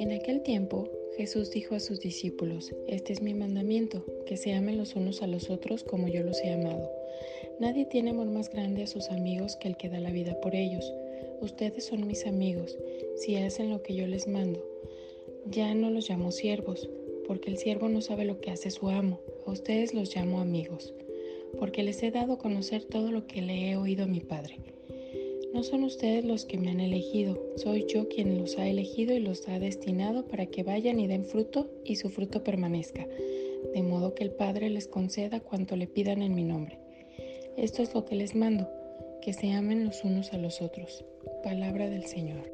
En aquel tiempo Jesús dijo a sus discípulos, Este es mi mandamiento, que se amen los unos a los otros como yo los he amado. Nadie tiene amor más grande a sus amigos que el que da la vida por ellos. Ustedes son mis amigos, si hacen lo que yo les mando. Ya no los llamo siervos, porque el siervo no sabe lo que hace su amo. A ustedes los llamo amigos, porque les he dado a conocer todo lo que le he oído a mi Padre. No son ustedes los que me han elegido, soy yo quien los ha elegido y los ha destinado para que vayan y den fruto y su fruto permanezca, de modo que el Padre les conceda cuanto le pidan en mi nombre. Esto es lo que les mando, que se amen los unos a los otros. Palabra del Señor.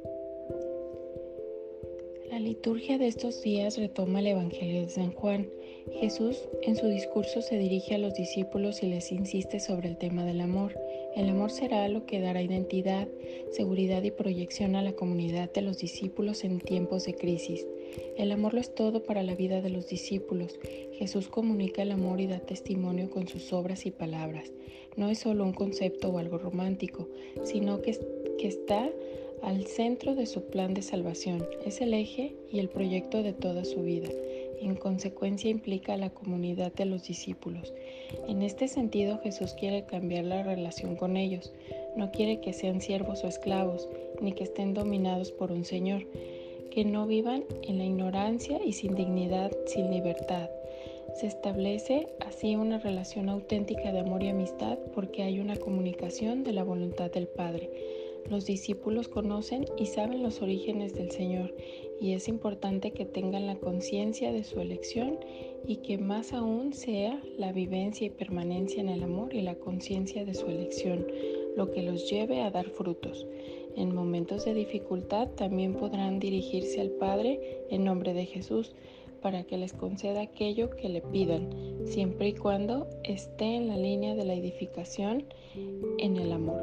La liturgia de estos días retoma el Evangelio de San Juan. Jesús en su discurso se dirige a los discípulos y les insiste sobre el tema del amor. El amor será lo que dará identidad, seguridad y proyección a la comunidad de los discípulos en tiempos de crisis. El amor lo es todo para la vida de los discípulos. Jesús comunica el amor y da testimonio con sus obras y palabras. No es solo un concepto o algo romántico, sino que, que está al centro de su plan de salvación. Es el eje y el proyecto de toda su vida. En consecuencia implica la comunidad de los discípulos. En este sentido Jesús quiere cambiar la relación con ellos. No quiere que sean siervos o esclavos, ni que estén dominados por un Señor. Que no vivan en la ignorancia y sin dignidad, sin libertad. Se establece así una relación auténtica de amor y amistad porque hay una comunicación de la voluntad del Padre. Los discípulos conocen y saben los orígenes del Señor y es importante que tengan la conciencia de su elección y que más aún sea la vivencia y permanencia en el amor y la conciencia de su elección lo que los lleve a dar frutos. En momentos de dificultad también podrán dirigirse al Padre en nombre de Jesús para que les conceda aquello que le pidan, siempre y cuando esté en la línea de la edificación en el amor.